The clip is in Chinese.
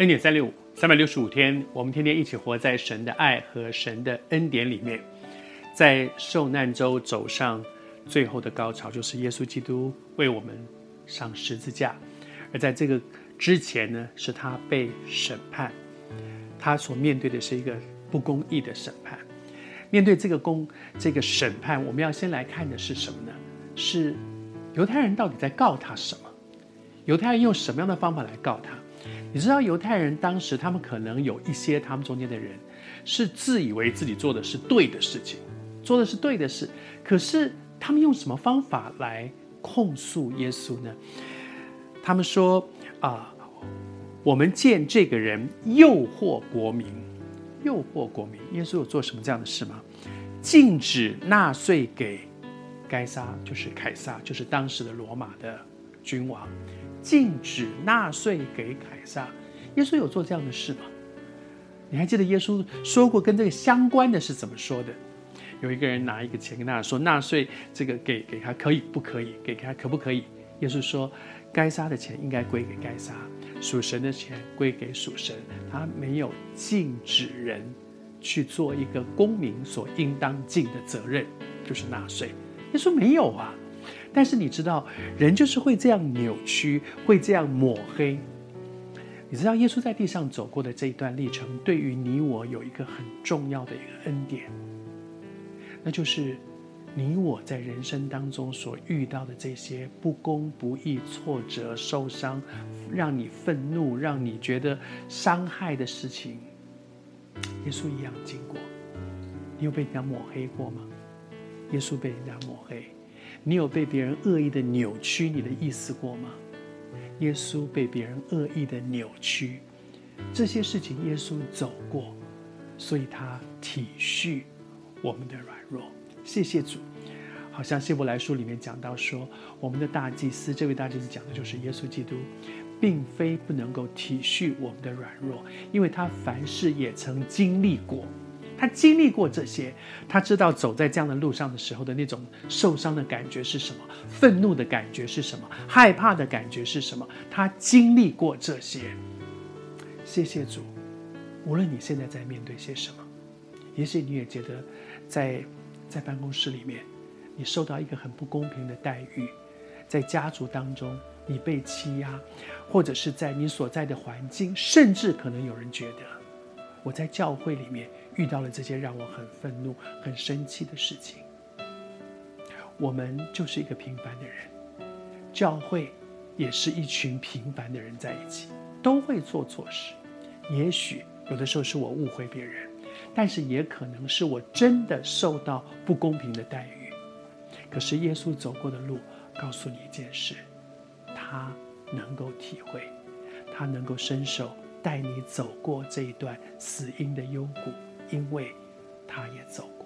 恩典三六五，三百六十五天，我们天天一起活在神的爱和神的恩典里面，在受难周走上最后的高潮，就是耶稣基督为我们上十字架。而在这个之前呢，是他被审判，他所面对的是一个不公义的审判。面对这个公这个审判，我们要先来看的是什么呢？是犹太人到底在告他什么？犹太人用什么样的方法来告他？你知道犹太人当时，他们可能有一些他们中间的人，是自以为自己做的是对的事情，做的是对的事。可是他们用什么方法来控诉耶稣呢？他们说啊，我们见这个人诱惑国民，诱惑国民。耶稣有做什么这样的事吗？禁止纳税给该撒，就是凯撒，就是当时的罗马的君王。禁止纳税给凯撒，耶稣有做这样的事吗？你还记得耶稣说过跟这个相关的是怎么说的？有一个人拿一个钱跟他说，纳税这个给给他可以不可以？给他可不可以？耶稣说，该撒的钱应该归给该撒，属神的钱归给属神。他没有禁止人去做一个公民所应当尽的责任，就是纳税。耶稣没有啊。但是你知道，人就是会这样扭曲，会这样抹黑。你知道，耶稣在地上走过的这一段历程，对于你我有一个很重要的一个恩典，那就是你我在人生当中所遇到的这些不公不义、挫折、受伤，让你愤怒、让你觉得伤害的事情，耶稣一样经过。你有被人家抹黑过吗？耶稣被人家抹黑。你有被别人恶意的扭曲你的意思过吗？耶稣被别人恶意的扭曲，这些事情耶稣走过，所以他体恤我们的软弱。谢谢主。好像希伯来书里面讲到说，我们的大祭司，这位大祭司讲的就是耶稣基督，并非不能够体恤我们的软弱，因为他凡事也曾经历过。他经历过这些，他知道走在这样的路上的时候的那种受伤的感觉是什么，愤怒的感觉是什么，害怕的感觉是什么。他经历过这些。谢谢主，无论你现在在面对些什么，也许你也觉得在在办公室里面，你受到一个很不公平的待遇，在家族当中你被欺压，或者是在你所在的环境，甚至可能有人觉得我在教会里面。遇到了这些让我很愤怒、很生气的事情，我们就是一个平凡的人，教会也是一群平凡的人在一起，都会做错事。也许有的时候是我误会别人，但是也可能是我真的受到不公平的待遇。可是耶稣走过的路，告诉你一件事：他能够体会，他能够伸手带你走过这一段死因的幽谷。因为他也走。